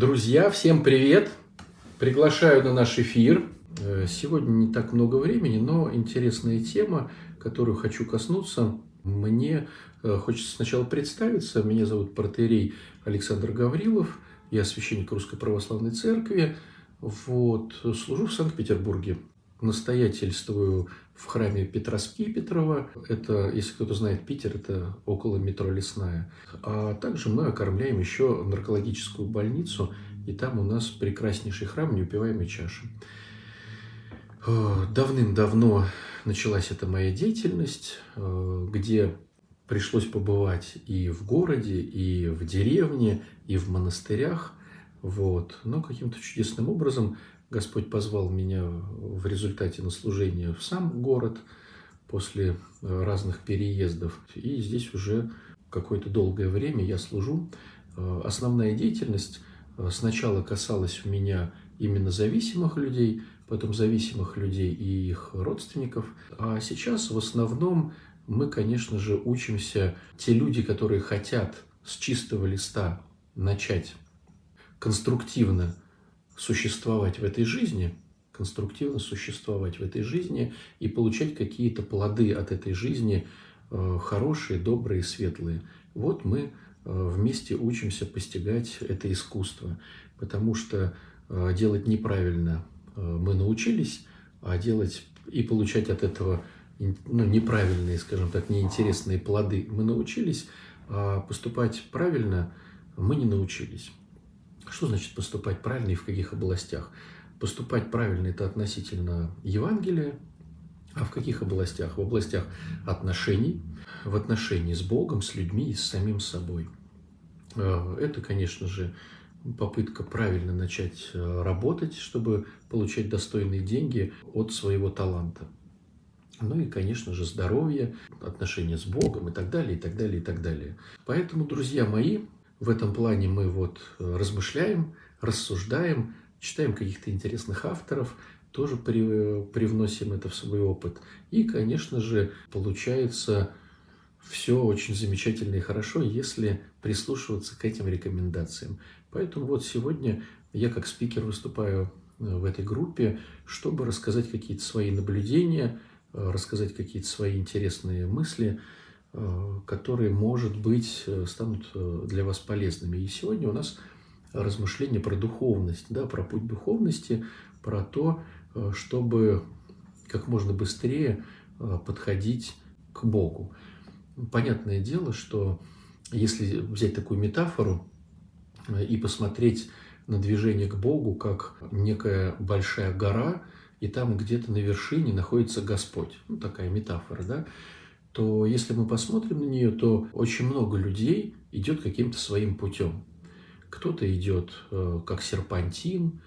Друзья, всем привет! Приглашаю на наш эфир. Э, сегодня не так много времени, но интересная тема, которую хочу коснуться. Мне э, хочется сначала представиться. Меня зовут протерей Александр Гаврилов. Я священник Русской Православной Церкви. Вот, служу в Санкт-Петербурге. Настоятельствую в храме Петра Скипетрова. Это, если кто-то знает Питер, это около метро Лесная. А также мы окормляем еще наркологическую больницу, и там у нас прекраснейший храм неупиваемой чаши. Э, давным-давно началась эта моя деятельность, э, где пришлось побывать и в городе, и в деревне, и в монастырях. Вот. Но каким-то чудесным образом Господь позвал меня в результате на служение в сам город после э, разных переездов. И здесь уже какое-то долгое время я служу. Э, основная деятельность э, сначала касалась у меня именно зависимых людей, потом зависимых людей и их родственников. А сейчас в основном мы, конечно же, учимся, те люди, которые хотят с чистого листа начать конструктивно существовать в этой жизни, конструктивно существовать в этой жизни и получать какие-то плоды от этой жизни, э, хорошие, добрые, светлые. Вот мы э, вместе учимся постигать это искусство, потому что э, делать неправильно мы научились, а делать и получать от этого ну, неправильные, скажем так, неинтересные плоды мы научились, а поступать правильно мы не научились. Что значит поступать правильно и в каких областях? Поступать правильно – это относительно Евангелия, а в каких областях? В областях отношений, в отношении с Богом, с людьми и с самим собой. Э, это, конечно же, попытка правильно начать э, работать, чтобы получать достойные деньги от своего таланта. Ну и, конечно же, здоровье, отношения с Богом и так далее, и так далее, и так далее. Поэтому, друзья мои, в этом плане мы вот э, размышляем, рассуждаем, читаем каких-то интересных авторов, тоже при, привносим это в свой опыт. И, конечно же, получается все очень замечательно и хорошо, если прислушиваться к этим рекомендациям. Поэтому вот сегодня я как спикер выступаю э, в этой группе, чтобы рассказать какие-то свои наблюдения, э, рассказать какие-то свои интересные мысли, Э, которые, может быть, э, станут э, для вас полезными. И сегодня у нас размышления про духовность, да, про путь духовности, про то, чтобы как можно быстрее подходить к Богу. Понятное дело, что если взять такую метафору и посмотреть на движение к Богу как некая большая гора, и там где-то на вершине находится Господь. Ну, такая метафора, да то если мы посмотрим на нее, то очень много людей идет каким-то своим путем. Кто-то идет э, как серпантин,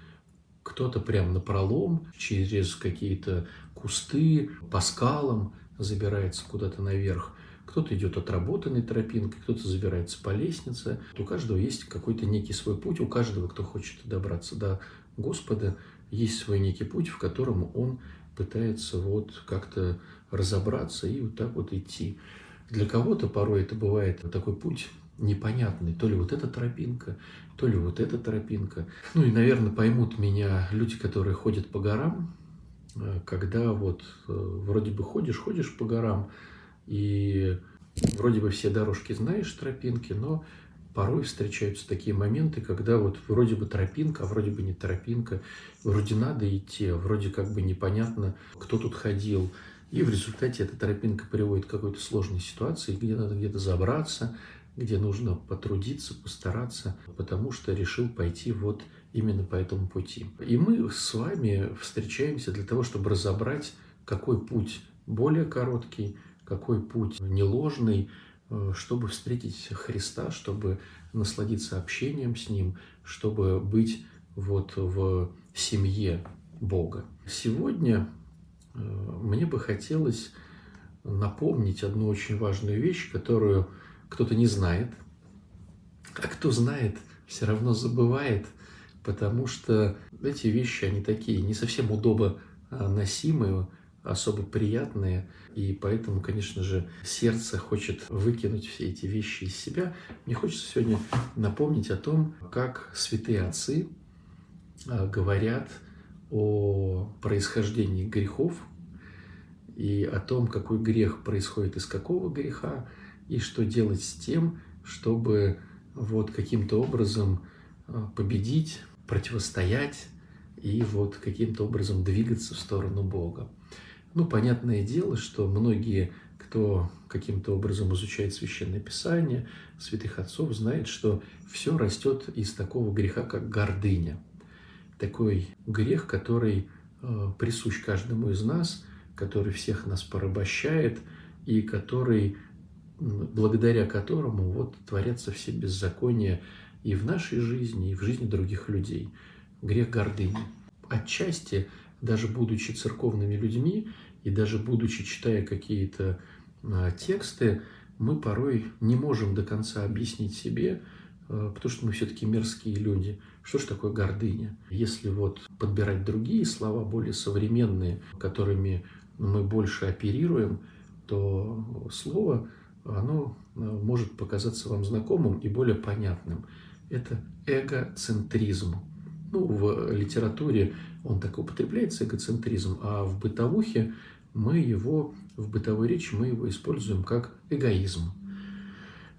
кто-то прям на пролом через какие-то кусты, по скалам забирается куда-то наверх. Кто-то идет отработанной тропинкой, кто-то забирается по лестнице. У каждого есть какой-то некий свой путь, у каждого, кто хочет добраться до Господа, есть свой некий путь, в котором он пытается вот как-то разобраться и вот так вот идти. Для кого-то порой это бывает такой путь непонятный. То ли вот эта тропинка, то ли вот эта тропинка. Ну и, наверное, поймут меня люди, которые ходят по горам, э, когда вот э, вроде бы ходишь, ходишь по горам, и вроде бы все дорожки знаешь, тропинки, но порой встречаются такие моменты, когда вот вроде бы тропинка, а вроде бы не тропинка, вроде надо идти, а вроде как бы непонятно, кто тут ходил, и в результате эта тропинка приводит к какой-то сложной ситуации, где надо где-то забраться, где нужно потрудиться, постараться, потому что решил пойти вот именно по этому пути. И мы с вами встречаемся для того, чтобы разобрать, какой путь более короткий, какой путь неложный, э, чтобы встретить Христа, чтобы насладиться общением с Ним, чтобы быть вот в семье Бога. Сегодня мне бы хотелось напомнить одну очень важную вещь, которую кто-то не знает, а кто знает, все равно забывает, потому что эти вещи, они такие не совсем удобно носимые, особо приятные, и поэтому, конечно же, сердце хочет выкинуть все эти вещи из себя. Мне хочется сегодня напомнить о том, как святые отцы а, говорят о происхождении грехов и о том, какой грех происходит из какого греха, и что делать с тем, чтобы вот каким-то образом а, победить, противостоять и вот каким-то образом двигаться в сторону Бога. Ну, понятное дело, что многие, кто каким-то образом изучает Священное Писание, святых отцов, знает, что все растет из такого греха, как гордыня. Такой грех, который э, присущ каждому из нас, который всех нас порабощает и который, благодаря которому вот творятся все беззакония и в нашей жизни, и в жизни других людей – грех гордыни. Отчасти, даже будучи церковными людьми и даже будучи читая какие-то а, тексты, мы порой не можем до конца объяснить себе, потому что мы все-таки мерзкие люди. Что же такое гордыня? Если вот подбирать другие слова, более современные, которыми мы больше оперируем, то слово, оно а, может показаться вам знакомым и более понятным. Это эгоцентризм ну, в литературе он так употребляется, эгоцентризм, а в бытовухе мы его, в бытовой речи мы его используем как эгоизм.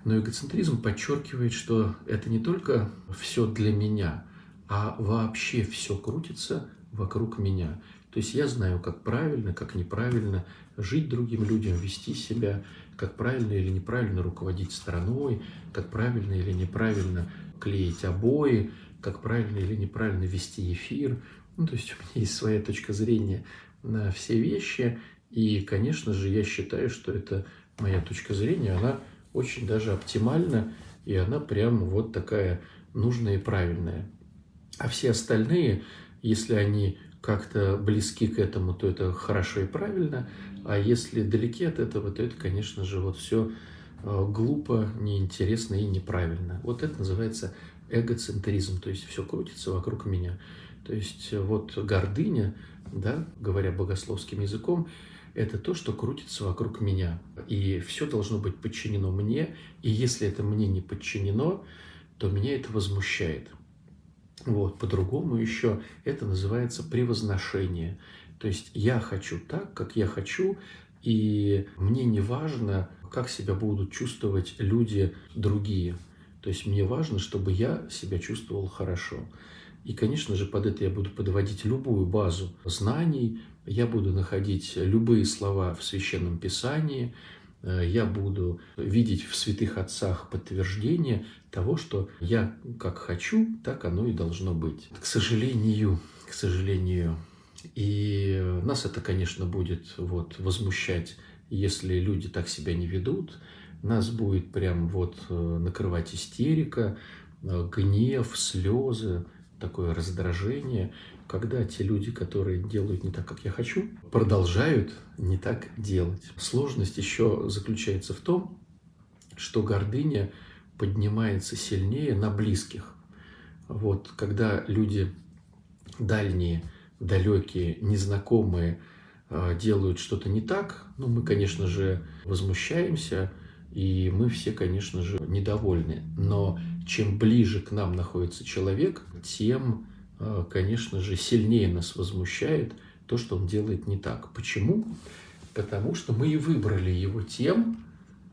Но эгоцентризм подчеркивает, что это не только все для меня, а вообще все крутится вокруг меня. То есть я знаю, как правильно, как неправильно жить другим людям, вести себя, как правильно или неправильно руководить страной, как правильно или неправильно клеить обои, как правильно или неправильно вести эфир. Ну, то есть у меня есть своя точка зрения на все вещи. И, конечно же, я считаю, что это моя точка зрения, она очень даже оптимальна, и она прям вот такая нужная и правильная. А все остальные, если они как-то близки к этому, то это хорошо и правильно, а если далеки от этого, то это, конечно же, вот все э, глупо, неинтересно и неправильно. Вот это называется эгоцентризм, то есть все крутится вокруг меня. То есть вот гордыня, да, говоря богословским языком, это то, что крутится вокруг меня. И все должно быть подчинено мне. И если это мне не подчинено, то меня это возмущает. Вот, по-другому еще это называется превозношение. То есть я хочу так, как я хочу, и мне не важно, как себя будут чувствовать люди другие. То есть мне важно, чтобы я себя чувствовал хорошо. И, конечно же, под это я буду подводить любую базу знаний, я буду находить любые слова в Священном Писании, э, я буду видеть в святых отцах подтверждение того, что я как хочу, так оно и должно быть. К сожалению, к сожалению, и нас это, конечно, будет вот возмущать, если люди так себя не ведут, нас будет прям вот э, накрывать истерика, э, гнев, слезы, такое раздражение, когда те люди, которые делают не так, как я хочу, продолжают не так делать. Сложность еще заключается в том, что гордыня поднимается сильнее на близких. Вот когда люди дальние, далекие, незнакомые э, делают что-то не так, ну, мы, конечно же, возмущаемся, и мы все, конечно же, недовольны. Но чем ближе к нам находится человек, тем, конечно же, сильнее нас возмущает то, что он делает не так. Почему? Потому что мы и выбрали его тем,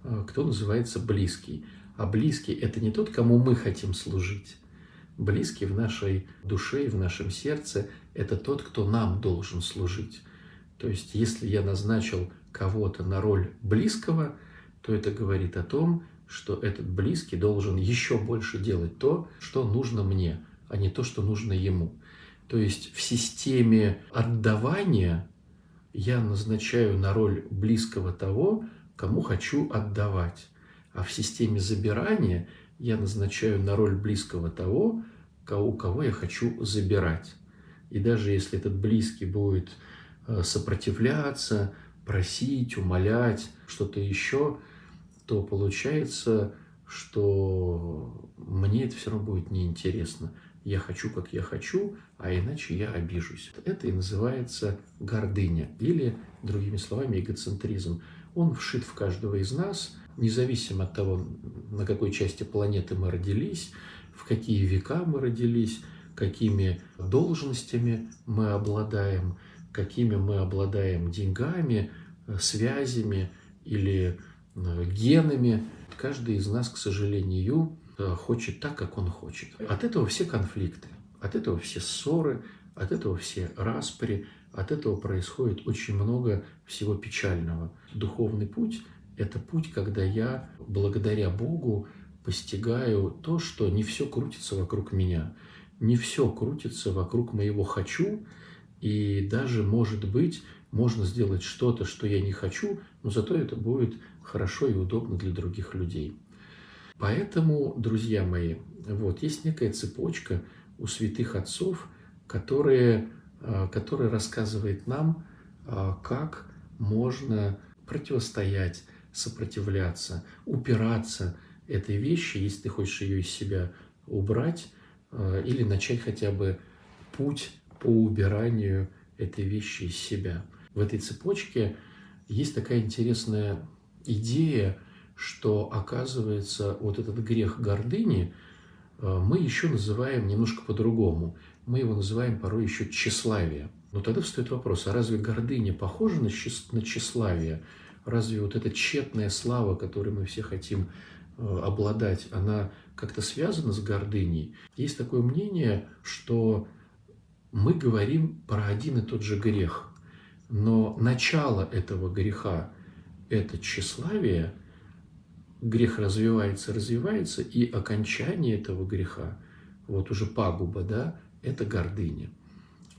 э, кто называется близкий. А близкий – это не тот, кому мы хотим служить. Близкий в нашей душе и в нашем сердце – это тот, кто нам должен служить. То есть, если я назначил кого-то на роль близкого – то это говорит о том, что этот близкий должен еще больше делать то, что нужно мне, а не то, что нужно ему. То есть в системе отдавания я назначаю на роль близкого того, кому хочу отдавать. А в системе забирания я назначаю на роль близкого того, у кого я хочу забирать. И даже если этот близкий будет э, сопротивляться, просить, умолять, что-то еще, то получается, что мне это все равно будет неинтересно. Я хочу, как я хочу, а иначе я обижусь. Это и называется гордыня, или, другими словами, эгоцентризм. Он вшит в каждого из нас, независимо от того, на какой части планеты мы родились, в какие века мы родились, какими должностями мы обладаем, какими мы обладаем деньгами, связями или э, генами. Каждый из нас, к сожалению, хочет так, как он хочет. От этого все конфликты, от этого все ссоры, от этого все распри, от этого происходит очень много всего печального. Духовный путь – это путь, когда я, благодаря Богу, постигаю то, что не все крутится вокруг меня, не все крутится вокруг моего «хочу», и даже, может быть, можно сделать что-то, что я не хочу, но зато это будет хорошо и удобно для других людей. Поэтому, друзья мои, вот есть некая цепочка у святых отцов, которые, а, которая рассказывает нам, а, как можно противостоять, сопротивляться, упираться этой вещи, если ты хочешь ее из себя убрать, а, или начать хотя бы путь по убиранию этой вещи из себя. В этой цепочке есть такая интересная идея, что оказывается вот этот грех гордыни э, мы еще называем немножко по-другому. Мы его называем порой еще тщеславие. Но тогда встает вопрос, а разве гордыня похожа на, на тщеславие? Разве вот эта тщетная слава, которой мы все хотим э, обладать, она как-то связана с гордыней? Есть такое мнение, что мы говорим про один и тот же грех – но начало этого греха – это тщеславие, грех развивается, развивается, и окончание этого греха, вот уже пагуба, да, это гордыня.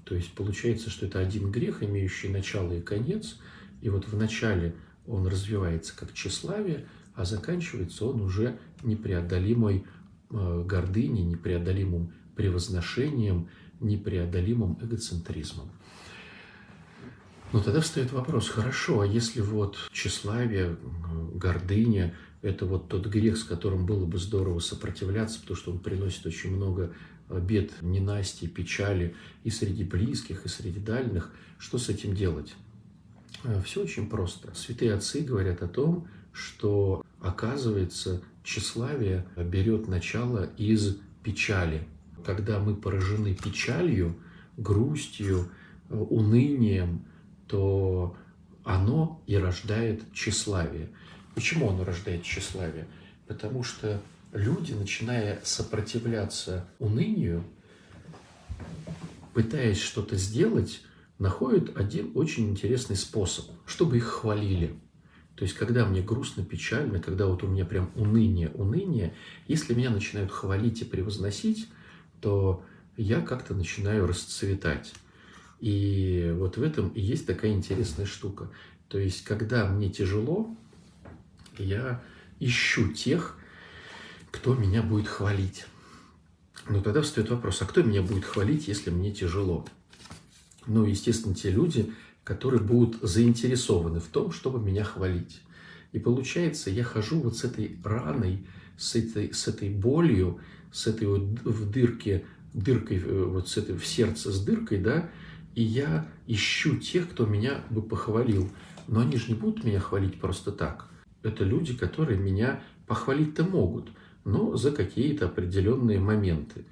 То есть получается, что это один грех, имеющий начало и конец, и вот в начале он развивается как тщеславие, а заканчивается он уже непреодолимой э, гордыней, непреодолимым превозношением, непреодолимым эгоцентризмом. Но тогда встает вопрос, хорошо, а если вот тщеславие, гордыня, это вот тот грех, с которым было бы здорово сопротивляться, потому что он приносит очень много э, бед, ненастий, печали и среди близких, и среди дальних, что с этим делать? Э, Все очень просто. Святые отцы говорят о том, что, оказывается, тщеславие берет начало из печали. Когда мы поражены печалью, грустью, э, унынием, то оно и рождает тщеславие. Почему оно рождает тщеславие? Потому что люди, начиная сопротивляться унынию, пытаясь что-то сделать, находят один очень интересный способ, чтобы их хвалили. То есть, когда мне грустно, печально, когда вот у меня прям уныние, уныние, если меня начинают хвалить и превозносить, то я как-то начинаю расцветать. И вот в этом и есть такая интересная штука. То есть, когда мне тяжело, я ищу тех, кто меня будет хвалить. Но тогда встает вопрос, а кто меня будет хвалить, если мне тяжело? Ну, естественно, те люди, которые будут заинтересованы в том, чтобы меня хвалить. И получается, я хожу вот с этой раной, с этой, с этой болью, с этой вот в дырке, дыркой, э, вот с этой в сердце с дыркой, да, и я ищу тех, кто меня бы похвалил. Но они же не будут меня хвалить просто так. Это люди, которые меня похвалить-то могут, но за какие-то определенные моменты.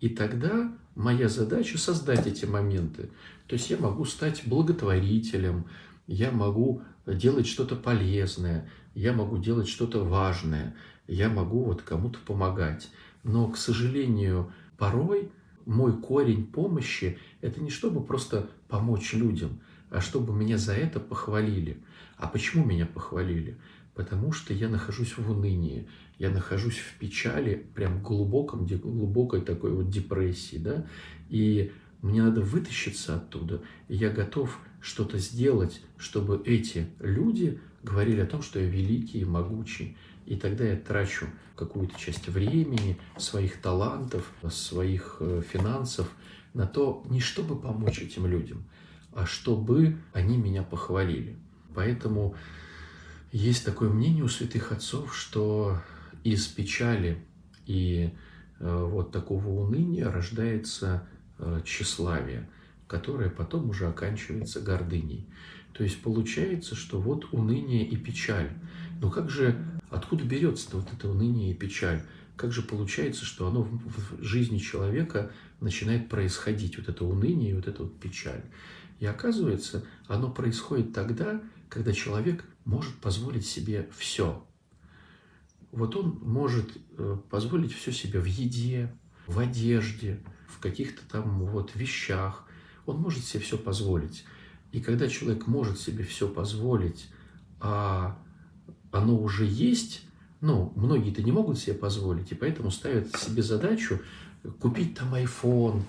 И тогда моя задача создать эти моменты. То есть я могу стать благотворителем, я могу делать что-то полезное, я могу делать что-то важное, я могу вот кому-то помогать. Но, к сожалению, порой мой корень помощи – это не чтобы просто помочь людям, а чтобы меня за это похвалили. А почему меня похвалили? Потому что я нахожусь в унынии, я нахожусь в печали, прям глубоком, глубокой такой вот депрессии, да, и мне надо вытащиться оттуда, и я готов что-то сделать, чтобы эти люди говорили о том, что я великий и могучий. И тогда я трачу какую-то часть времени, своих талантов, своих э, финансов на то, не чтобы помочь этим людям, а чтобы они меня похвалили. Поэтому есть такое мнение у святых отцов, что из печали и вот такого уныния рождается тщеславие, которое потом уже оканчивается гордыней. То есть получается, что вот уныние и печаль. Но как же, откуда берется вот это уныние и печаль? Как же получается, что оно в жизни человека начинает происходить, вот это уныние и вот эта вот печаль? И оказывается, оно происходит тогда, когда человек может позволить себе все. Вот он может э, позволить все себе в еде, в одежде, в каких-то там вот вещах. Он может себе все позволить. И когда человек может себе все позволить, а оно уже есть, ну, многие-то не могут себе позволить, и поэтому ставят себе задачу купить там iPhone,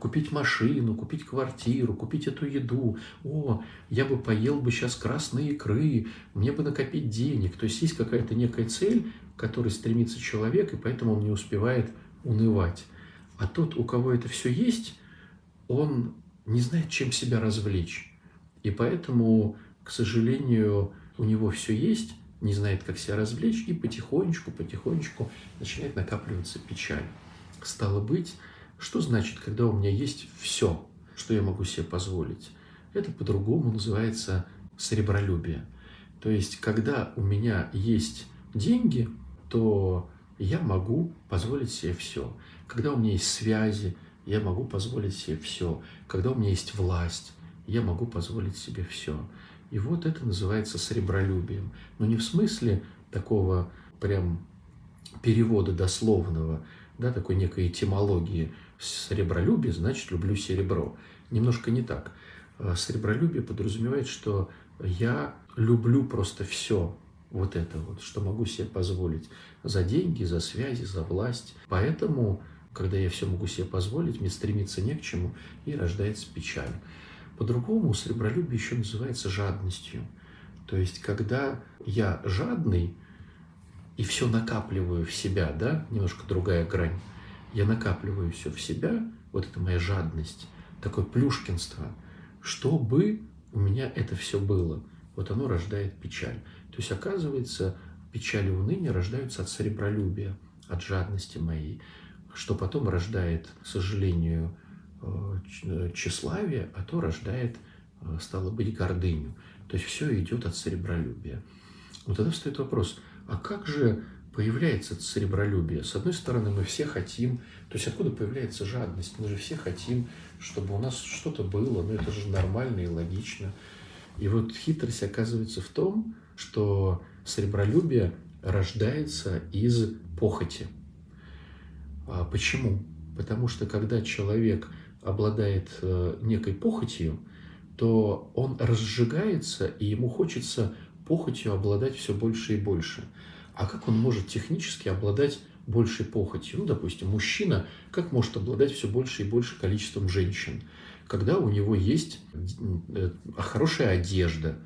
купить машину, купить квартиру, купить эту еду. О, я бы поел бы сейчас красные икры, мне бы накопить денег. То есть есть какая-то некая цель, к которой стремится человек, и поэтому он не успевает унывать. А тот, у кого это все есть, он не знает, чем себя развлечь. И поэтому, к сожалению, у него все есть, не знает, как себя развлечь, и потихонечку, потихонечку начинает накапливаться печаль. Стало быть, что значит, когда у меня есть все, что я могу себе позволить? Это по-другому называется сребролюбие. То есть, когда у меня есть деньги, то я могу позволить себе все. Когда у меня есть связи, я могу позволить себе все. Когда у меня есть власть, я могу позволить себе все. И вот это называется сребролюбием. Но не в смысле такого прям перевода дословного, да, такой некой этимологии. Сребролюбие значит люблю серебро. Немножко не так. А сребролюбие подразумевает, что я люблю просто все, вот это вот, что могу себе позволить за деньги, за связи, за власть. Поэтому, когда я все могу себе позволить, мне стремиться не к чему, и рождается печаль. По-другому сребролюбие еще называется жадностью. То есть, когда я жадный и все накапливаю в себя, да, немножко другая грань, я накапливаю все в себя, вот это моя жадность, такое плюшкинство, чтобы у меня это все было. Вот оно рождает печаль. То есть, оказывается, печаль и уныние рождаются от сребролюбия, от жадности моей, что потом рождает, к сожалению, Э, тщеславие, а то рождает, э, стало быть, гордыню. То есть все идет от серебролюбия. Вот тогда встает вопрос, а как же появляется это серебролюбие? С одной стороны, мы все хотим, то есть откуда появляется жадность? Мы же все хотим, чтобы у нас что-то было, ну это же нормально и логично. И вот хитрость оказывается в том, что серебролюбие рождается из похоти. А почему? Потому что когда человек обладает э, некой похотью, то он разжигается, и ему хочется похотью обладать все больше и больше. А как он может технически обладать большей похотью? Ну, допустим, мужчина как может обладать все больше и больше количеством женщин? Когда у него есть э, хорошая одежда,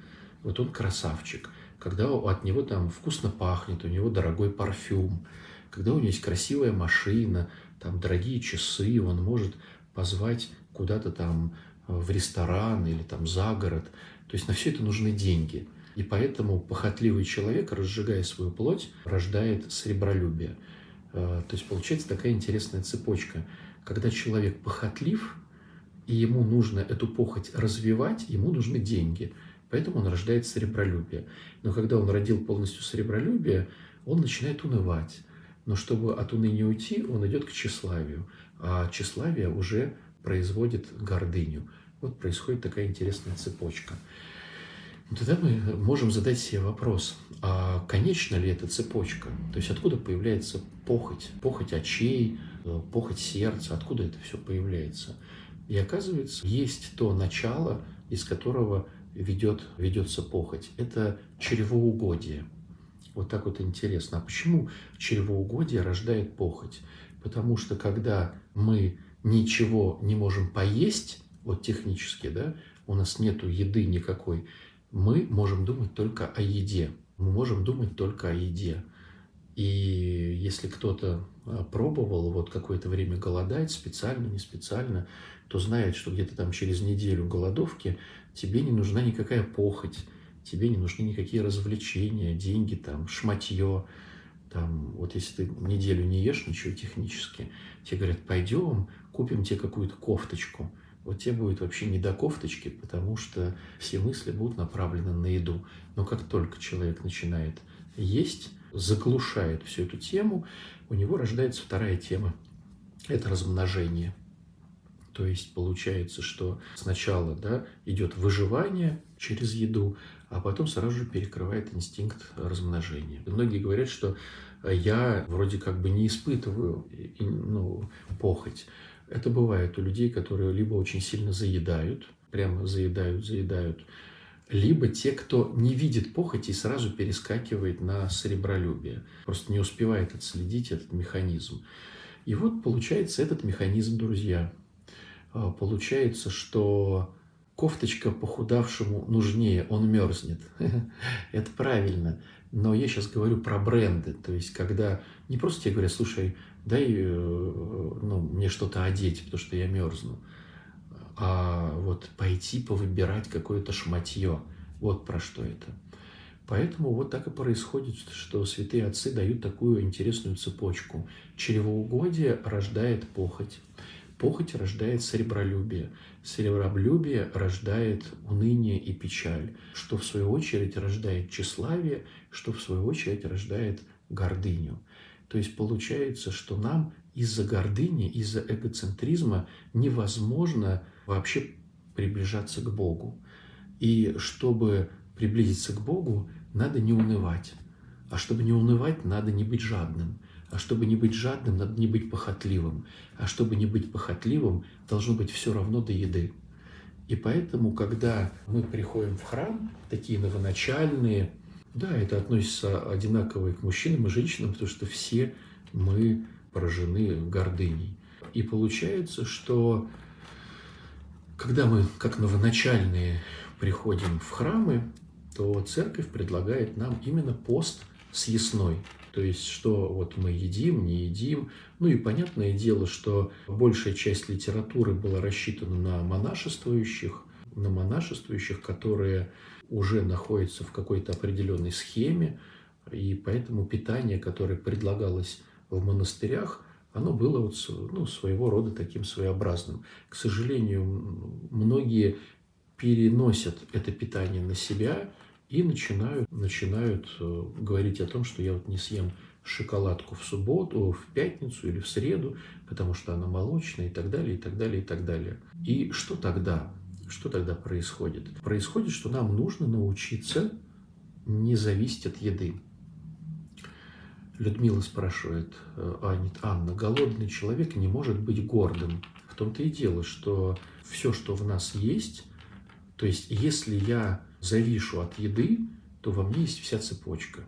вот он красавчик, когда от него там вкусно пахнет, у него дорогой парфюм, когда у него есть красивая машина, там дорогие часы, он может позвать куда-то там в ресторан или там за город. То есть на все это нужны деньги. И поэтому похотливый человек, разжигая свою плоть, рождает сребролюбие. Э, то есть получается такая интересная цепочка. Когда человек похотлив, и ему нужно эту похоть развивать, ему нужны деньги. Поэтому он рождает сребролюбие. Но когда он родил полностью сребролюбие, он начинает унывать. Но чтобы от уныния уйти, он идет к тщеславию а тщеславие уже производит гордыню. Вот происходит такая интересная цепочка. Тогда мы можем задать себе вопрос, а конечна ли эта цепочка? То есть откуда появляется похоть? Похоть очей, похоть сердца, откуда это все появляется? И оказывается, есть то начало, из которого ведет, ведется похоть. Это чревоугодие. Вот так вот интересно. А почему чревоугодие рождает похоть? Потому что когда мы ничего не можем поесть, вот технически, да, у нас нету еды никакой, мы можем думать только о еде. Мы можем думать только о еде. И если кто-то а, пробовал вот какое-то время голодать, специально, не специально, то знает, что где-то там через неделю голодовки тебе не нужна никакая похоть, тебе не нужны никакие развлечения, деньги, там, шматье, там, вот если ты неделю не ешь ничего технически, тебе говорят, пойдем, купим тебе какую-то кофточку. Вот тебе будет вообще не до кофточки, потому что все мысли будут направлены на еду. Но как только человек начинает есть, заглушает всю эту тему, у него рождается вторая тема. Это размножение. То есть получается, что сначала да, идет выживание через еду, а потом сразу же перекрывает инстинкт размножения. многие говорят, что я вроде как бы не испытываю ну, похоть. Это бывает у людей, которые либо очень сильно заедают, прямо заедают, заедают, либо те, кто не видит похоти и сразу перескакивает на сребролюбие, просто не успевает отследить этот механизм. И вот получается этот механизм, друзья. А, получается, что кофточка похудавшему нужнее, он мерзнет. Это правильно. Но я сейчас говорю про бренды. То есть, когда не просто тебе говорят, слушай, дай э, ну, мне что-то одеть, потому что я мерзну, а вот пойти повыбирать какое-то шматье. Вот про что это. Поэтому вот так и происходит, что святые отцы дают такую интересную цепочку. Чревоугодие рождает похоть. Похоть рождает сребролюбие. Сребролюбие рождает уныние и печаль, что в свою очередь рождает тщеславие, что в свою очередь рождает гордыню. То есть получается, что нам из-за гордыни, из-за эгоцентризма невозможно вообще приближаться к Богу. И чтобы приблизиться к Богу, надо не унывать. А чтобы не унывать, надо не быть жадным. А чтобы не быть жадным, надо не быть похотливым. А чтобы не быть похотливым, должно быть все равно до еды. И поэтому, когда мы приходим в храм, такие новоначальные, да, это относится одинаково и к мужчинам, и женщинам, потому что все мы поражены гордыней. И получается, что когда мы, как новоначальные, приходим в храмы, то церковь предлагает нам именно пост съестной. То есть, что вот мы едим, не едим. Ну и понятное дело, что большая часть литературы была рассчитана на монашествующих, на монашествующих, которые уже находятся в какой-то определенной схеме, и поэтому питание, которое предлагалось в монастырях, оно было вот, ну, своего рода таким своеобразным. К сожалению, многие переносят это питание на себя, и начинают, начинают э, говорить о том, что я вот не съем шоколадку в субботу, в пятницу или в среду, потому что она молочная и так далее, и так далее, и так далее. И что тогда? Что тогда происходит? Происходит, что нам нужно научиться не зависеть от еды. Людмила спрашивает, э, Анна, голодный человек не может быть гордым. В том-то и дело, что все, что в нас есть, то есть если я завишу от еды, то во мне есть вся цепочка.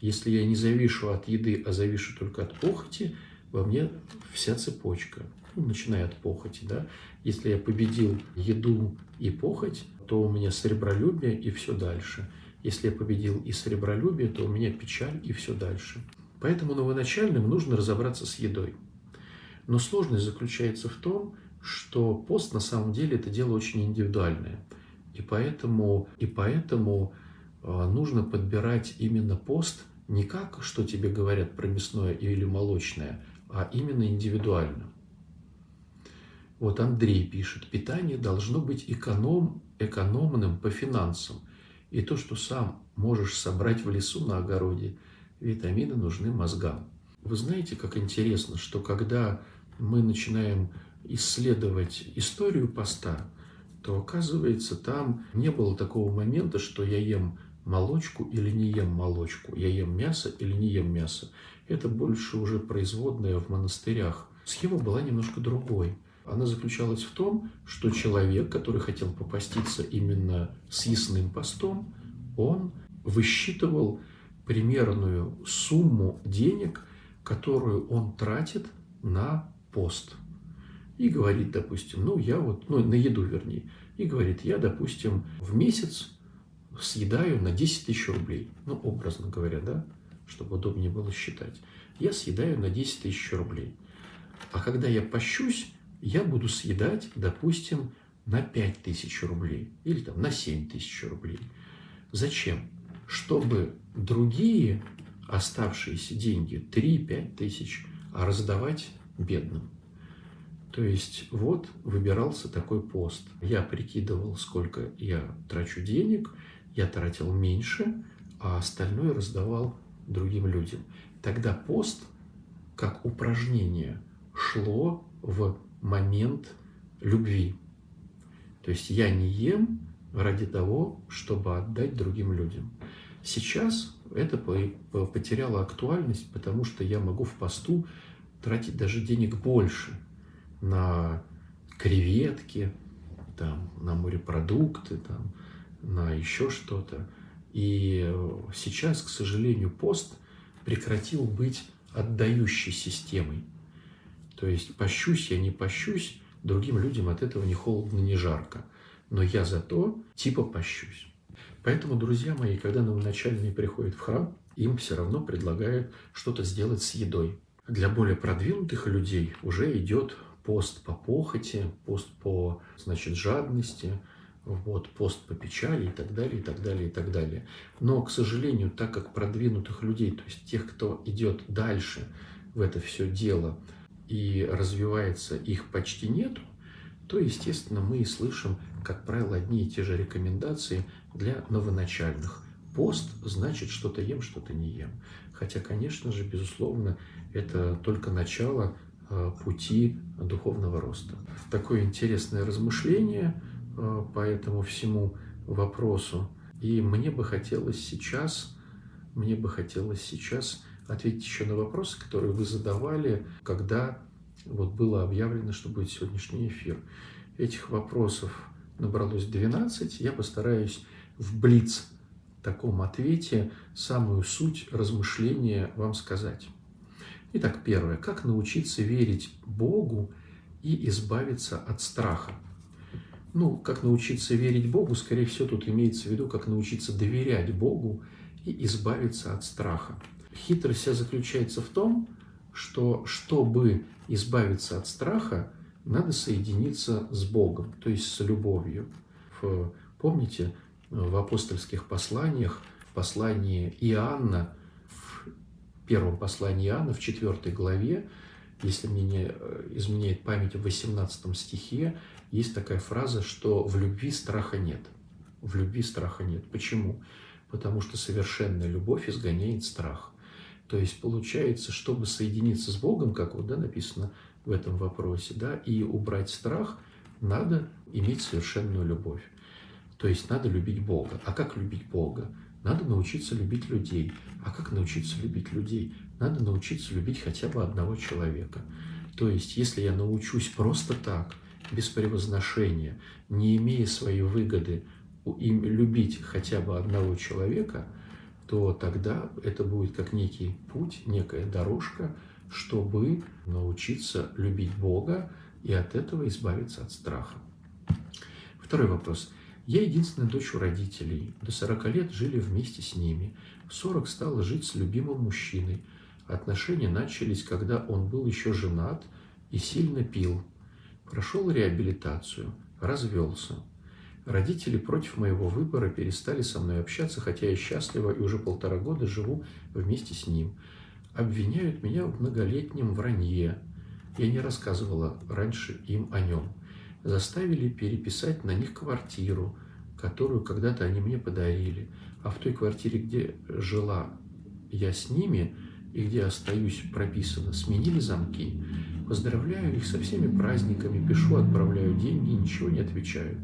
Если я не завишу от еды, а завишу только от похоти, во мне вся цепочка, ну, начиная от похоти. Да? Если я победил еду и похоть, то у меня сребролюбие и все дальше. Если я победил и сребролюбие, то у меня печаль и все дальше. Поэтому новоначальным нужно разобраться с едой. Но сложность заключается в том, что пост на самом деле это дело очень индивидуальное – и поэтому, и поэтому а, нужно подбирать именно пост не как, что тебе говорят про мясное или молочное, а именно индивидуально. Вот Андрей пишет, питание должно быть эконом, экономным по финансам. И то, что сам можешь собрать в лесу на огороде, витамины нужны мозгам. Вы знаете, как интересно, что когда мы начинаем исследовать историю поста, то оказывается там не было такого момента, что я ем молочку или не ем молочку, я ем мясо или не ем мясо. Это больше уже производное в монастырях. Схема была немножко другой. Она заключалась в том, что человек, который хотел попаститься именно с ясным постом, он высчитывал примерную сумму денег, которую он тратит на пост и говорит, допустим, ну, я вот, ну, на еду, вернее, и говорит, я, допустим, в месяц съедаю на 10 тысяч рублей, ну, образно говоря, да, чтобы удобнее было считать. Я съедаю на 10 тысяч рублей. А когда я пощусь, я буду съедать, допустим, на 5 тысяч рублей или там на 7 тысяч рублей. Зачем? Чтобы другие оставшиеся деньги 3-5 тысяч раздавать бедным. То есть вот выбирался такой пост. Я прикидывал, сколько я трачу денег, я тратил меньше, а остальное раздавал другим людям. Тогда пост, как упражнение, шло в момент любви. То есть я не ем ради того, чтобы отдать другим людям. Сейчас это потеряло актуальность, потому что я могу в посту тратить даже денег больше на креветки, там, на морепродукты, там, на еще что-то. И сейчас, к сожалению, пост прекратил быть отдающей системой. То есть пощусь я, не пощусь, другим людям от этого не холодно, не жарко. Но я зато типа пощусь. Поэтому, друзья мои, когда новоначальные приходят в храм, им все равно предлагают что-то сделать с едой. Для более продвинутых людей уже идет пост по похоти, пост по, значит, жадности, вот, пост по печали и так далее, и так далее, и так далее. Но, к сожалению, так как продвинутых людей, то есть тех, кто идет дальше в это все дело и развивается, их почти нету, то, естественно, мы и слышим, как правило, одни и те же рекомендации для новоначальных. Пост значит, что-то ем, что-то не ем. Хотя, конечно же, безусловно, это только начало э, пути духовного роста. Такое интересное размышление – Э, по этому всему вопросу. И мне бы хотелось сейчас, мне бы хотелось сейчас ответить еще на вопросы, которые вы задавали, когда вот было объявлено, что будет сегодняшний эфир. Этих вопросов набралось 12. Я постараюсь в блиц таком ответе самую суть размышления вам сказать. Итак, первое. Как научиться верить Богу и избавиться от страха? Ну, как научиться верить Богу, скорее всего, тут имеется в виду, как научиться доверять Богу и избавиться от страха. Хитрость вся заключается в том, что чтобы избавиться от страха, надо соединиться с Богом, то есть с любовью. В, помните, в апостольских посланиях, в послании Иоанна, в первом послании Иоанна, в четвертой главе, если мне не э, изменяет память, в 18 стихе есть такая фраза, что в любви страха нет. В любви страха нет. Почему? Потому что совершенная любовь изгоняет страх. То есть получается, чтобы соединиться с Богом, как вот да, написано в этом вопросе, да, и убрать страх, надо иметь совершенную любовь. То есть надо любить Бога. А как любить Бога? Надо научиться любить людей. А как научиться любить людей? Надо научиться любить хотя бы одного человека. То есть, если я научусь просто так – без превозношения, не имея своей выгоды, им любить хотя бы одного человека, то тогда это будет как некий путь, некая дорожка, чтобы научиться любить Бога и от этого избавиться от страха. Второй вопрос. Я единственная дочь у родителей. До 40 лет жили вместе с ними. В 40 стала жить с любимым мужчиной. Отношения начались, когда он был еще женат и сильно пил. Прошел реабилитацию, развелся. Родители против моего выбора перестали со мной общаться, хотя я счастлива и уже полтора года живу вместе с ним. Обвиняют меня в многолетнем вранье. Я не рассказывала раньше им о нем. Заставили переписать на них квартиру, которую когда-то они мне подарили. А в той квартире, где жила я с ними и где остаюсь прописано, сменили замки. Поздравляю их со всеми праздниками, пишу, отправляю деньги, ничего не отвечают.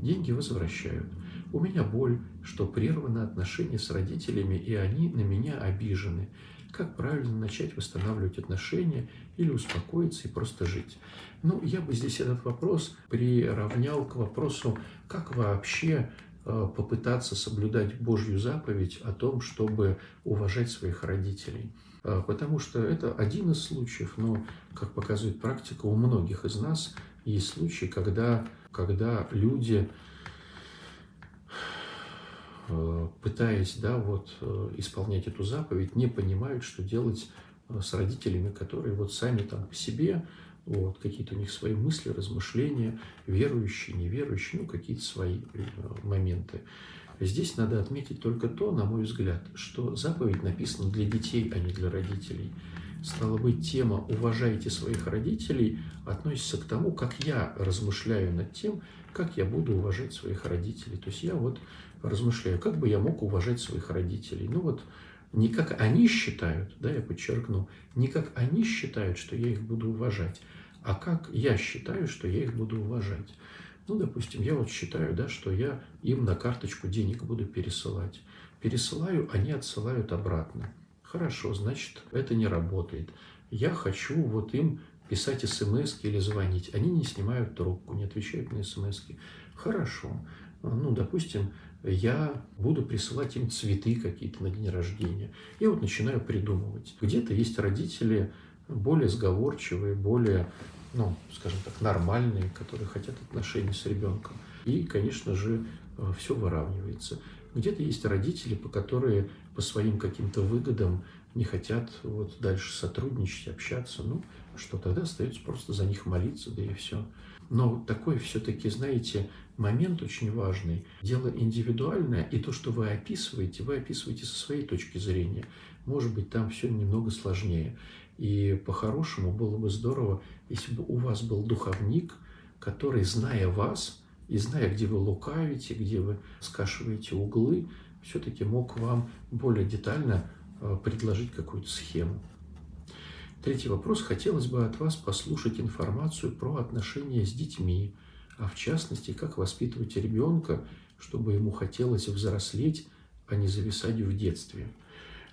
Деньги возвращают. У меня боль, что прерваны отношения с родителями, и они на меня обижены. Как правильно начать восстанавливать отношения или успокоиться и просто жить? Ну, я бы здесь этот вопрос приравнял к вопросу, как вообще э, попытаться соблюдать Божью заповедь о том, чтобы уважать своих родителей. А, потому что это один из случаев, но, как показывает практика, у многих из нас есть случаи, когда, когда люди, а, пытаясь да, вот, э, исполнять эту заповедь, не понимают, что делать э, с родителями, которые вот сами там по себе, вот, какие-то у них свои мысли, размышления, верующие, неверующие, ну, какие-то свои э, моменты. Здесь надо отметить только то, на мой взгляд, что заповедь написана для детей, а не для родителей. Стало быть, тема «уважайте своих родителей» относится к тому, как я размышляю над тем, как я буду уважать своих родителей. То есть я вот размышляю, как бы я мог уважать своих родителей. Ну вот не как они считают, да, я подчеркну, не как они считают, что я их буду уважать, а как я считаю, что я их буду уважать. Ну, допустим, я вот считаю, да, что я им на карточку денег буду пересылать. Пересылаю, они отсылают обратно. Хорошо, значит, это не работает. Я хочу вот им писать смс или звонить. Они не снимают трубку, не отвечают на смс. Хорошо. Ну, допустим, я буду присылать им цветы какие-то на день рождения. Я вот начинаю придумывать. Где-то есть родители более сговорчивые, более, ну, скажем так, нормальные, которые хотят отношений с ребенком. И, конечно же, все выравнивается. Где-то есть родители, по которые по своим каким-то выгодам не хотят вот дальше сотрудничать, общаться. Ну, что тогда остается просто за них молиться, да и все. Но такой все-таки, знаете, момент очень важный. Дело индивидуальное, и то, что вы описываете, вы описываете со своей точки зрения. Может быть, там все немного сложнее. И по-хорошему было бы здорово, если бы у вас был духовник, который, зная вас, и зная, где вы лукавите, где вы скашиваете углы, все-таки мог вам более детально э, предложить какую-то схему. Третий вопрос. Хотелось бы от вас послушать информацию про отношения с детьми, а в частности, как воспитывать ребенка, чтобы ему хотелось взрослеть, а не зависать в детстве.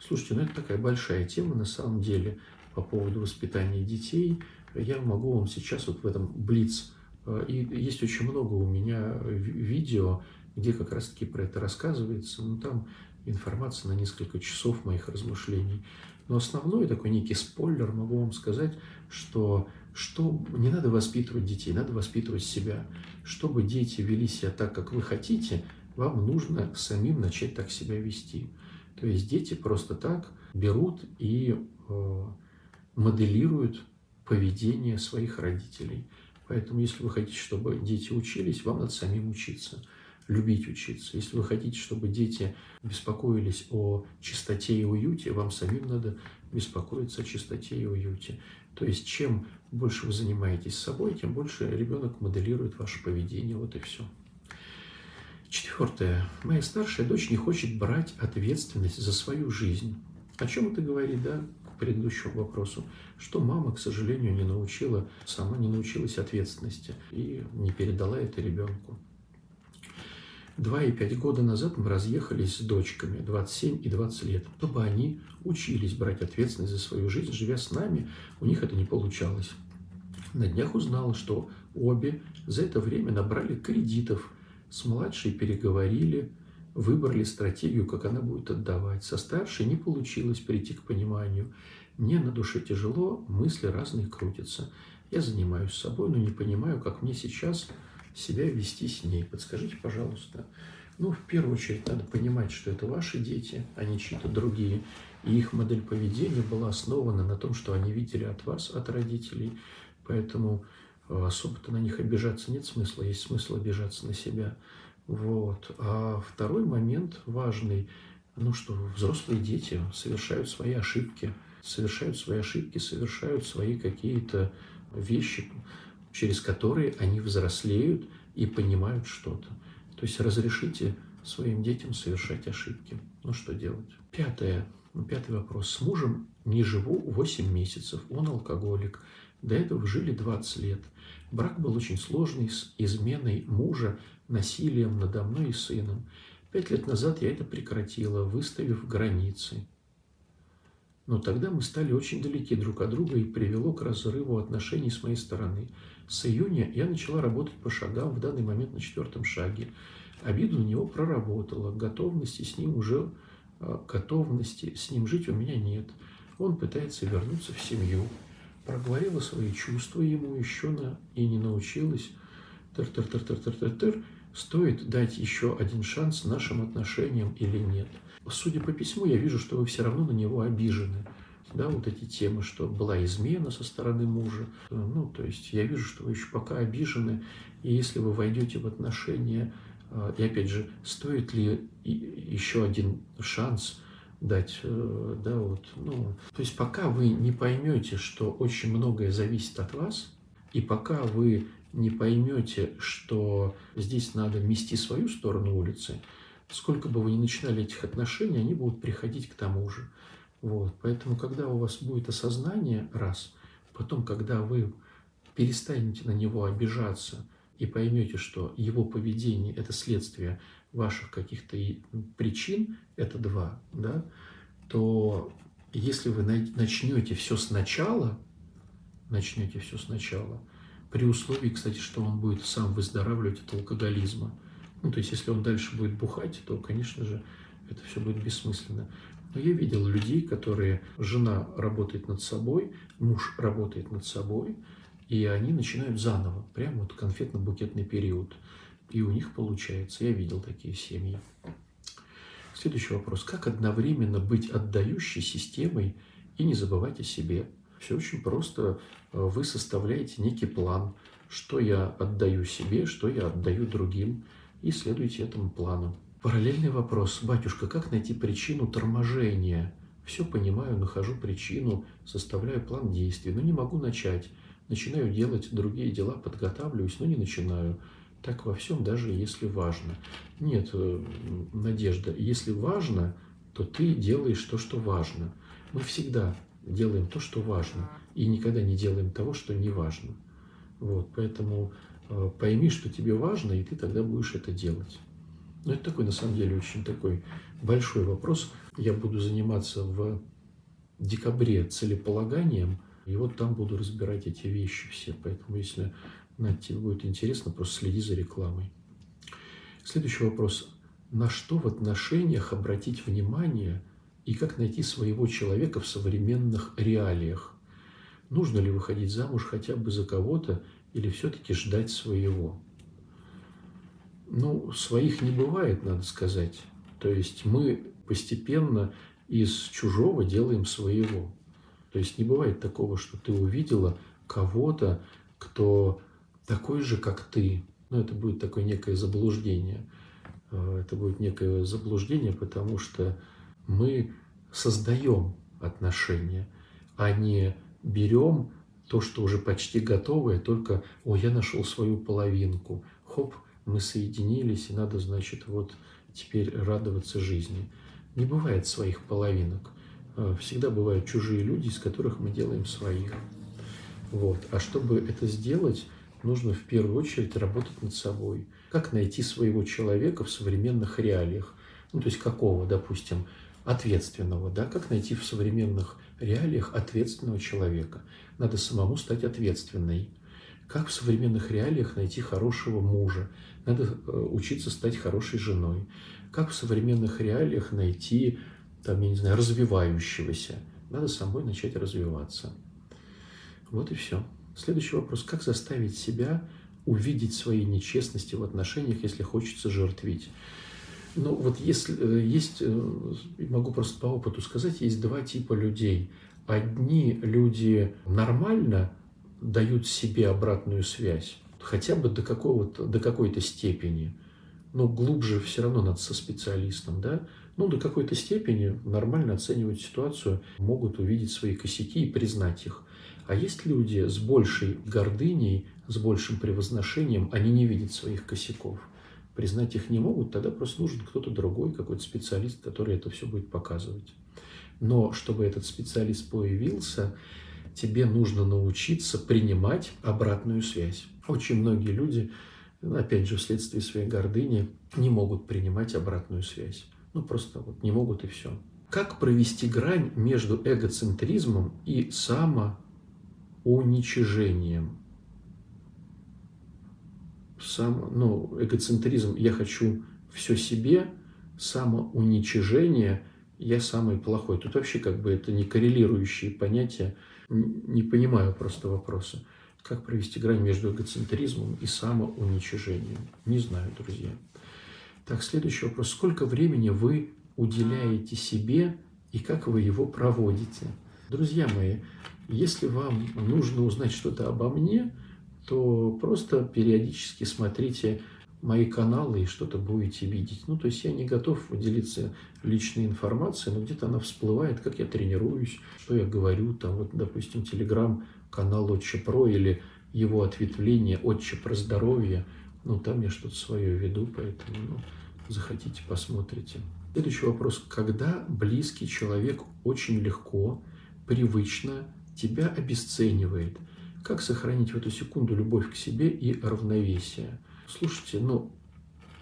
Слушайте, ну это такая большая тема на самом деле по поводу воспитания детей. Я могу вам сейчас вот в этом блиц Э, и есть очень много у меня видео, где как раз-таки про это рассказывается. Ну, там информация на несколько часов моих размышлений. Но основной такой некий спойлер могу вам сказать, что, что не надо воспитывать детей, надо воспитывать себя. Чтобы дети вели себя так, как вы хотите, вам нужно самим начать так себя вести. То есть дети просто так берут и э, моделируют поведение своих родителей. Поэтому, если вы хотите, чтобы дети учились, вам надо самим учиться, любить учиться. Если вы хотите, чтобы дети беспокоились о чистоте и уюте, вам самим надо беспокоиться о чистоте и уюте. То есть, чем больше вы занимаетесь собой, тем больше ребенок моделирует ваше поведение. Вот и все. Четвертое. Моя старшая дочь не хочет брать ответственность за свою жизнь. О чем это говорит, да? предыдущему вопросу, что мама, к сожалению, не научила, сама не научилась ответственности и не передала это ребенку. Два и пять года назад мы разъехались с дочками, 27 и 20 лет, чтобы они учились брать ответственность за свою жизнь, живя с нами, у них это не получалось. На днях узнала, что обе за это время набрали кредитов, с младшей переговорили, выбрали стратегию, как она будет отдавать. Со старшей не получилось прийти к пониманию. Мне на душе тяжело, мысли разные крутятся. Я занимаюсь собой, но не понимаю, как мне сейчас себя вести с ней. Подскажите, пожалуйста. Ну, в первую очередь, надо понимать, что это ваши дети, а не чьи-то другие. И их модель поведения была основана на том, что они видели от вас, от родителей. Поэтому э, особо-то на них обижаться нет смысла, есть смысл обижаться на себя. Вот. А второй момент важный, ну что взрослые дети совершают свои ошибки, совершают свои ошибки, совершают свои какие-то вещи, через которые они взрослеют и понимают что-то. То есть разрешите своим детям совершать ошибки. Ну что делать? Пятое. Ну, пятый вопрос. С мужем не живу 8 месяцев. Он алкоголик. До этого жили 20 лет. Брак был очень сложный, с изменой мужа, насилием надо мной и сыном. Пять лет назад я это прекратила, выставив границы. Но тогда мы стали очень далеки друг от друга и привело к разрыву отношений с моей стороны. С июня я начала работать по шагам, в данный момент на четвертом шаге. Обиду на него проработала, готовности с ним уже а, готовности с ним жить у меня нет. Он пытается вернуться в семью. Проговорила свои чувства ему еще на... и не научилась. Тыр-тыр-тыр-тыр-тыр-тыр стоит дать еще один шанс нашим отношениям или нет. Судя по письму, я вижу, что вы все равно на него обижены. Да, вот эти темы, что была измена со стороны мужа. Ну, то есть я вижу, что вы еще пока обижены. И если вы войдете в отношения А, и опять же, стоит ли еще один шанс дать, э, да, вот, ну, то есть пока вы не поймете, что очень многое зависит от вас, и пока вы не поймете, что здесь надо мести свою сторону улицы, сколько бы вы ни начинали этих отношений, они будут приходить к тому же. Вот. Поэтому, когда у вас будет осознание, раз, потом, когда вы перестанете на него обижаться и поймете, что его поведение – это следствие ваших каких-то причин, это два, да, то если вы начнете все сначала, начнете все сначала, при условии, кстати, что он будет сам выздоравливать от алкоголизма. Ну, то есть, если он дальше будет бухать, то, конечно же, это все будет бессмысленно. Но я видел людей, которые, жена работает над собой, муж работает над собой, и они начинают заново, прямо вот конфетно-букетный период. И у них получается. Я видел такие семьи. Следующий вопрос. Как одновременно быть отдающей системой и не забывать о себе? Все очень просто. Вы составляете некий план, что я отдаю себе, что я отдаю другим, и следуйте этому плану. Параллельный вопрос. Батюшка, как найти причину торможения? Все понимаю, нахожу причину, составляю план действий, но не могу начать. Начинаю делать другие дела, подготавливаюсь, но не начинаю. Так во всем, даже если важно. Нет, э, Надежда, если важно, то ты делаешь то, что важно. Мы всегда делаем то, что важно, и никогда не делаем того, что не важно. Вот, поэтому э, пойми, что тебе важно, и ты тогда будешь это делать. Но это такой, на самом деле, очень такой большой вопрос. Я буду заниматься в декабре целеполаганием, и вот там буду разбирать эти вещи все. Поэтому, если Надь, тебе будет интересно, просто следи за рекламой. Следующий вопрос. На что в отношениях обратить внимание и как найти своего человека в современных реалиях? Нужно ли выходить замуж хотя бы за кого-то или все-таки ждать своего? Ну, своих не бывает, надо сказать. То есть мы постепенно из чужого делаем своего. То есть не бывает такого, что ты увидела кого-то, кто такой же, как ты. Ну, это будет такое некое заблуждение. Э, это будет некое заблуждение, потому что мы создаем отношения, а не берем то, что уже почти готовое, только, о, я нашел свою половинку, хоп, мы соединились, и надо, значит, вот теперь радоваться жизни. Не бывает своих половинок. Э, всегда бывают чужие люди, из которых мы делаем своих. Вот. А чтобы это сделать, нужно в первую очередь работать над собой. Как найти своего человека в современных реалиях? Ну, то есть какого, допустим, ответственного, да? Как найти в современных реалиях ответственного человека? Надо самому стать ответственной. Как в современных реалиях найти хорошего мужа? Надо э, учиться стать хорошей женой. Как в современных реалиях найти, там, я не знаю, развивающегося? Надо самой начать развиваться. Вот и все. Следующий вопрос. Как заставить себя увидеть свои нечестности в отношениях, если хочется жертвить? Ну, вот если э, есть, э, могу просто по опыту сказать, есть два типа людей. Одни люди нормально дают себе обратную связь, хотя бы до, какого-то, до какой-то степени. Но глубже все равно надо со специалистом, да? Ну, до какой-то степени нормально оценивать ситуацию, могут увидеть свои косяки и признать их. А есть люди с большей гордыней, с большим превозношением, они не видят своих косяков. Признать их не могут, тогда просто нужен кто-то другой, какой-то специалист, который это все будет показывать. Но чтобы этот специалист появился, тебе нужно научиться принимать обратную связь. Очень многие люди, опять же, вследствие своей гордыни, не могут принимать обратную связь. Ну, просто вот не могут и все. Как провести грань между эгоцентризмом и само уничижением. Сам, ну, эгоцентризм «я хочу все себе», самоуничижение «я самый плохой». Тут вообще как бы это не коррелирующие понятия. Не понимаю просто вопроса. Как провести грань между эгоцентризмом и самоуничижением? Не знаю, друзья. Так, следующий вопрос. Сколько времени вы уделяете себе и как вы его проводите? Друзья мои, если вам нужно узнать что-то обо мне, то просто периодически смотрите мои каналы и что-то будете видеть. Ну, то есть я не готов делиться личной информацией, но где-то она всплывает, как я тренируюсь, что я говорю, там вот, допустим, телеграм-канал Отче Про или его ответвление Отче про здоровье, ну, там я что-то свое веду, поэтому, ну, захотите, посмотрите. Следующий вопрос. Когда близкий человек очень легко, привычно тебя обесценивает? Как сохранить в эту секунду любовь к себе и равновесие? Слушайте, ну,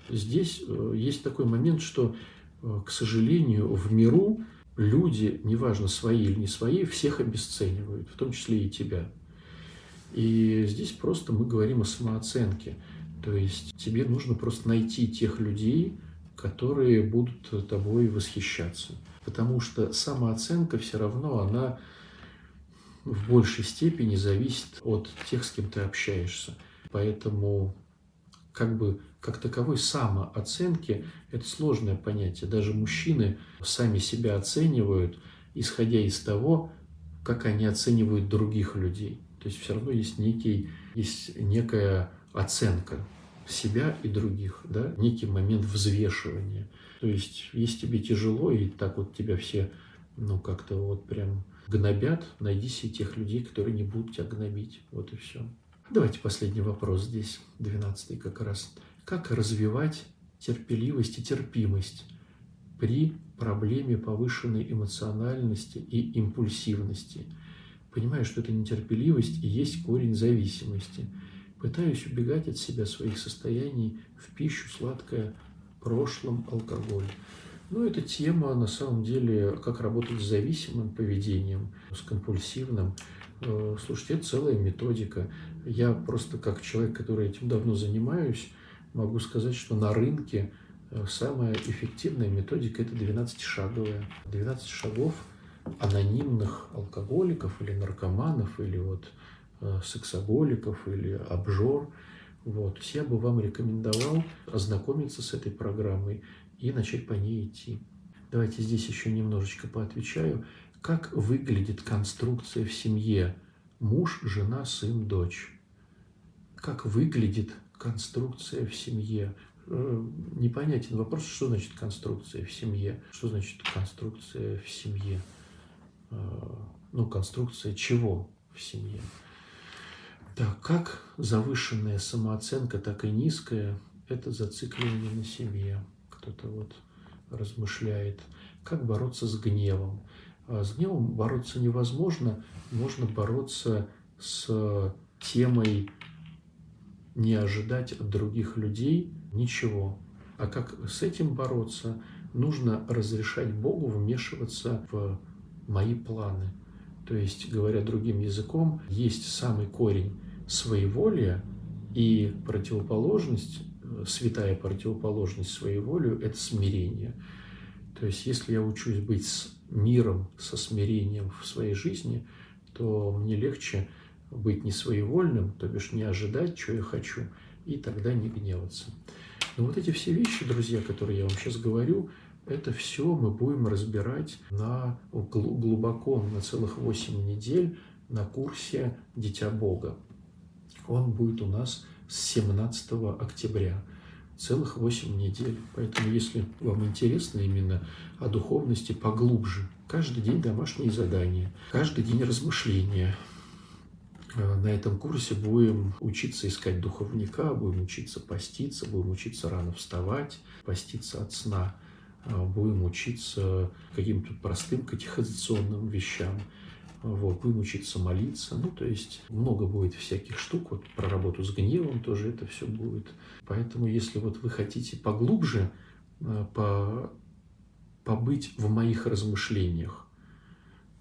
здесь э, есть такой момент, что, э, к сожалению, в миру люди, неважно, свои или не свои, всех обесценивают, в том числе и тебя. И здесь просто мы говорим о самооценке. То есть тебе нужно просто найти тех людей, которые будут тобой восхищаться. Потому что самооценка все равно, она в большей степени зависит от тех, с кем ты общаешься. Поэтому как бы как таковой самооценки – это сложное понятие. Даже мужчины сами себя оценивают, исходя из того, как они оценивают других людей. То есть все равно есть, некий, есть некая оценка себя и других, да? некий момент взвешивания. То есть, если тебе тяжело, и так вот тебя все, ну, как-то вот прям гнобят, найди себе тех людей, которые не будут тебя гнобить. Вот и все. Давайте последний вопрос здесь, двенадцатый как раз. Как развивать терпеливость и терпимость при проблеме повышенной эмоциональности и импульсивности? Понимаю, что это нетерпеливость и есть корень зависимости. Пытаюсь убегать от себя своих состояний в пищу, сладкое, прошлом, алкоголь. Ну, эта тема, на самом деле, как работать с зависимым поведением, с компульсивным. Э, слушайте, это целая методика. Я просто как человек, который этим давно занимаюсь, могу сказать, что на рынке э, самая эффективная методика – это 12-шаговая. 12 шагов анонимных алкоголиков или наркоманов, или вот э, сексоголиков, или обжор. Вот. Я бы вам рекомендовал ознакомиться с этой программой и начать по ней идти. Давайте здесь еще немножечко поотвечаю. Как выглядит конструкция в семье муж, жена, сын, дочь? Как выглядит конструкция в семье? Э, непонятен вопрос, что значит конструкция в семье? Что значит конструкция в семье? Э, ну, конструкция чего в семье? Так, как завышенная самооценка, так и низкая – это зацикливание на семье. Кто-то вот размышляет, как бороться с гневом. А с гневом бороться невозможно, можно бороться с темой не ожидать от других людей ничего. А как с этим бороться? Нужно разрешать Богу вмешиваться в мои планы. То есть, говоря другим языком, есть самый корень своеволия и противоположность, святая противоположность своеволию – это смирение. То есть, если я учусь быть с миром, со смирением в своей жизни, то мне легче быть не своевольным, то бишь не ожидать, что я хочу, и тогда не гневаться. Но вот эти все вещи, друзья, которые я вам сейчас говорю, это все мы будем разбирать на, глубоко на целых 8 недель на курсе «Дитя Бога». Он будет у нас 17 октября целых 8 недель. Поэтому, если вам интересно именно о духовности поглубже, каждый день домашние задания, каждый день размышления. Э, на этом курсе будем учиться искать духовника, будем учиться поститься, будем учиться рано вставать, поститься от сна, э, будем учиться каким-то простым катехизационным вещам. Вот, будем учиться молиться. Ну, то есть много будет всяких штук. Вот про работу с гневом тоже это все будет. Поэтому, если вот вы хотите поглубже э, по, побыть в моих размышлениях,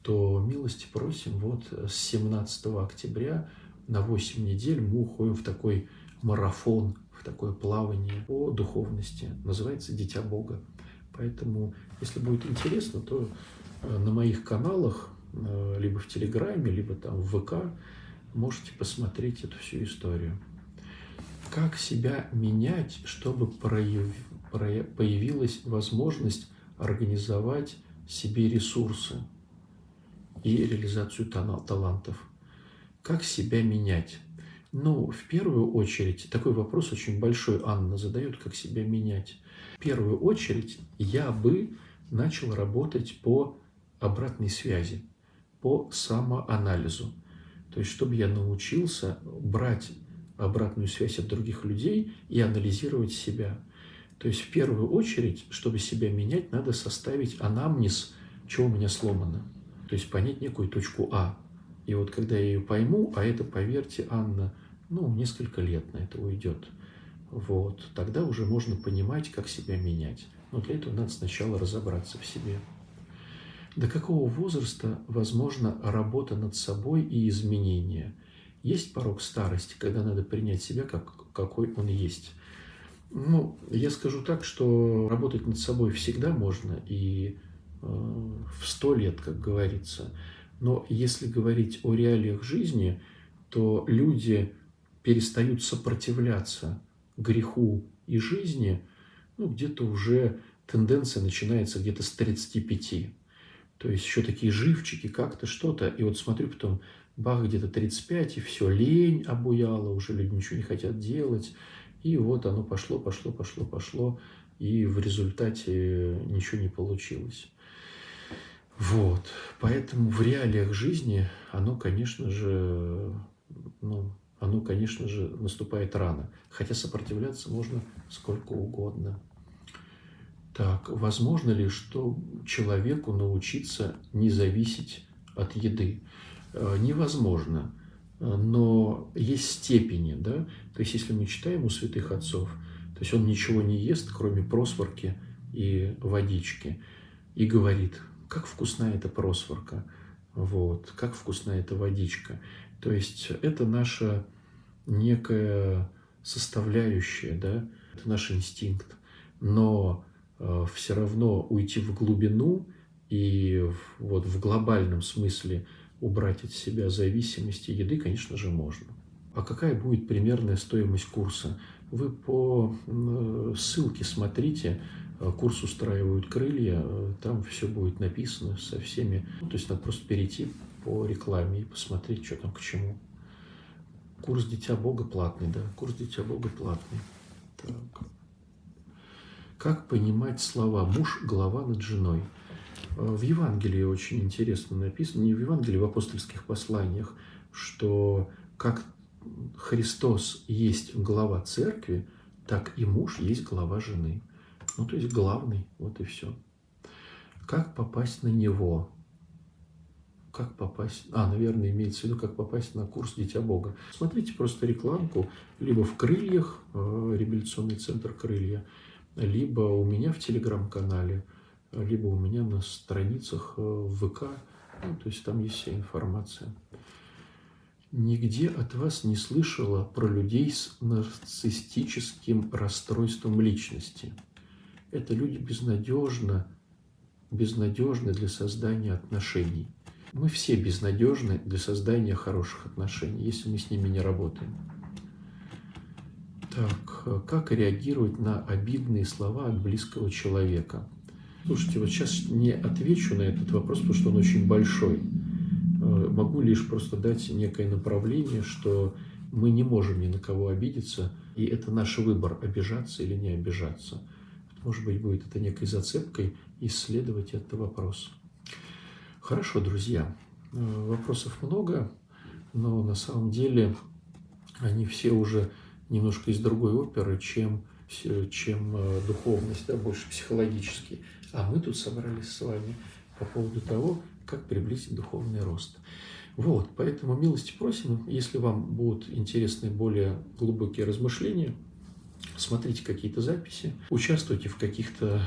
то милости просим. Вот с 17 октября на 8 недель мы уходим в такой марафон, в такое плавание по духовности. Называется «Дитя Бога». Поэтому, если будет интересно, то э, на моих каналах либо в Телеграме, либо там в ВК, можете посмотреть эту всю историю. Как себя менять, чтобы появилась возможность организовать себе ресурсы и реализацию талантов? Как себя менять? Ну, в первую очередь, такой вопрос очень большой Анна задает, как себя менять. В первую очередь я бы начал работать по обратной связи, по самоанализу. То есть, чтобы я научился брать обратную связь от других людей и анализировать себя. То есть, в первую очередь, чтобы себя менять, надо составить анамнез, что у меня сломано. То есть, понять некую точку А. И вот когда я ее пойму, а это, поверьте, Анна, ну, несколько лет на это уйдет. Вот. Тогда уже можно понимать, как себя менять. Но для этого надо сначала разобраться в себе. До какого возраста возможна работа над собой и изменения? Есть порог старости, когда надо принять себя, как, какой он есть. Ну, я скажу так, что работать над собой всегда можно и э, в сто лет, как говорится. Но если говорить о реалиях жизни, то люди перестают сопротивляться греху и жизни, ну, где-то уже тенденция начинается где-то с 35. То есть еще такие живчики, как-то что-то. И вот смотрю потом, бах, где-то 35, и все, лень обуяла, уже люди ничего не хотят делать. И вот оно пошло, пошло, пошло, пошло, и в результате ничего не получилось. Вот. Поэтому в реалиях жизни оно, конечно же, ну, оно, конечно же, наступает рано. Хотя сопротивляться можно сколько угодно. Так, возможно ли, что человеку научиться не зависеть от еды? Э, невозможно, но есть степени, да? То есть, если мы читаем у святых отцов, то есть он ничего не ест, кроме просворки и водички, и говорит, как вкусна эта просворка, вот, как вкусна эта водичка. То есть это наша некая составляющая, да, это наш инстинкт. Но все равно уйти в глубину и вот в глобальном смысле убрать от себя зависимости еды, конечно же, можно. А какая будет примерная стоимость курса? Вы по ссылке смотрите, э, курс устраивают крылья, э, там все будет написано со всеми. Ну, то есть надо просто перейти по рекламе и посмотреть, что там к чему. Курс Дитя Бога платный, да, курс Дитя Бога платный. Так. Как понимать слова «муж – глава над женой»? Э, в Евангелии очень интересно написано, не в Евангелии, в апостольских посланиях, что как Христос есть глава церкви, так и муж есть глава жены. Ну, то есть главный, вот и все. Как попасть на него? как попасть, а, наверное, имеется в виду, как попасть на курс Дитя Бога. Смотрите просто рекламку, либо в Крыльях, э, реабилитационный центр Крылья, либо у меня в Телеграм-канале, либо у меня на страницах э, ВК, ну, то есть там есть вся информация. Нигде от вас не слышала про людей с нарциссическим расстройством личности. Это люди безнадежно, безнадежны для создания отношений. Мы все безнадежны для создания хороших отношений, если мы с ними не работаем. Так, как реагировать на обидные слова от близкого человека? Слушайте, вот сейчас не отвечу на этот вопрос, потому что он очень большой. Э, могу лишь просто дать некое направление, что мы не можем ни на кого обидеться, и это наш выбор, обижаться или не обижаться. Может быть, будет это некой зацепкой исследовать этот вопрос. Хорошо, друзья, э, вопросов много, но на самом деле они все уже немножко из другой оперы, чем, чем э, духовность, да, больше психологический. А мы тут собрались с вами по поводу того, как приблизить духовный рост. Вот, поэтому милости просим, если вам будут интересны более глубокие размышления, смотрите какие-то записи, участвуйте в каких-то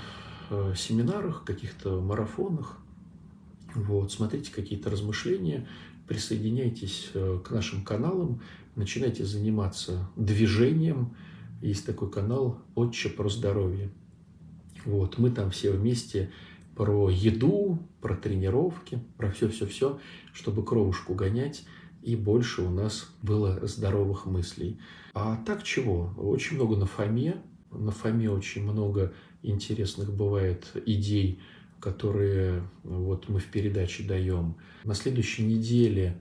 э, семинарах, каких-то марафонах, вот, смотрите какие-то размышления, присоединяйтесь э, к нашим каналам, начинайте заниматься движением. Есть такой канал «Отче про здоровье». Вот, мы там все вместе про еду, про тренировки, про все-все-все, чтобы кровушку гонять, и больше у нас было здоровых мыслей. А так чего? Очень много на Фоме. На Фоме очень много интересных бывает идей которые вот мы в передаче даем. На следующей неделе,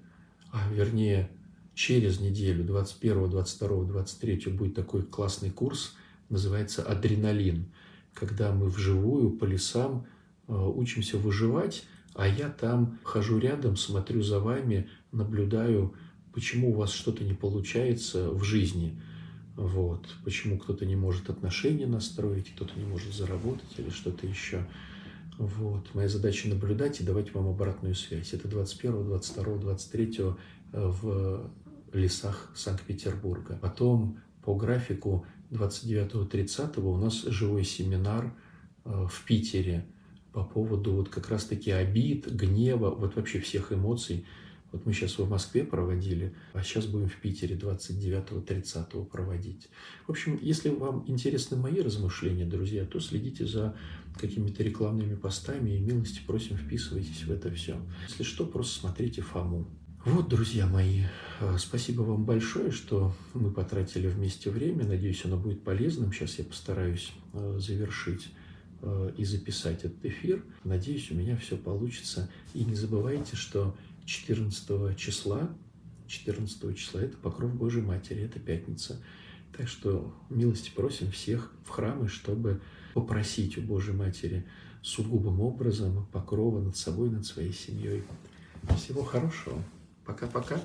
а вернее через неделю, 21, 22, 23, будет такой классный курс, называется «Адреналин», когда мы вживую по лесам э, учимся выживать, а я там хожу рядом, смотрю за вами, наблюдаю, почему у вас что-то не получается в жизни, вот, почему кто-то не может отношения настроить, кто-то не может заработать или что-то еще. Вот. Моя задача наблюдать и давать вам обратную связь. Это 21, 22, 23 в лесах Санкт-Петербурга. Потом по графику 29-30 у нас живой семинар э, в Питере по поводу вот как раз-таки обид, гнева, вот вообще всех эмоций. Вот мы сейчас в Москве проводили, а сейчас будем в Питере 29-30 проводить. В общем, если вам интересны мои размышления, друзья, то следите за какими-то рекламными постами и милости просим вписывайтесь в это все. Если что, просто смотрите Фому. Вот, друзья мои, э, спасибо вам большое, что мы потратили вместе время. Надеюсь, оно будет полезным. Сейчас я постараюсь э, завершить э, и записать этот эфир. Надеюсь, у меня все получится. И не забывайте, что 14 числа, 14 числа это покров Божьей Матери, это пятница. Так что милости просим всех в храмы, чтобы попросить у Божьей Матери сугубым образом покрова над собой, над своей семьей. Всего хорошего. Пока-пока.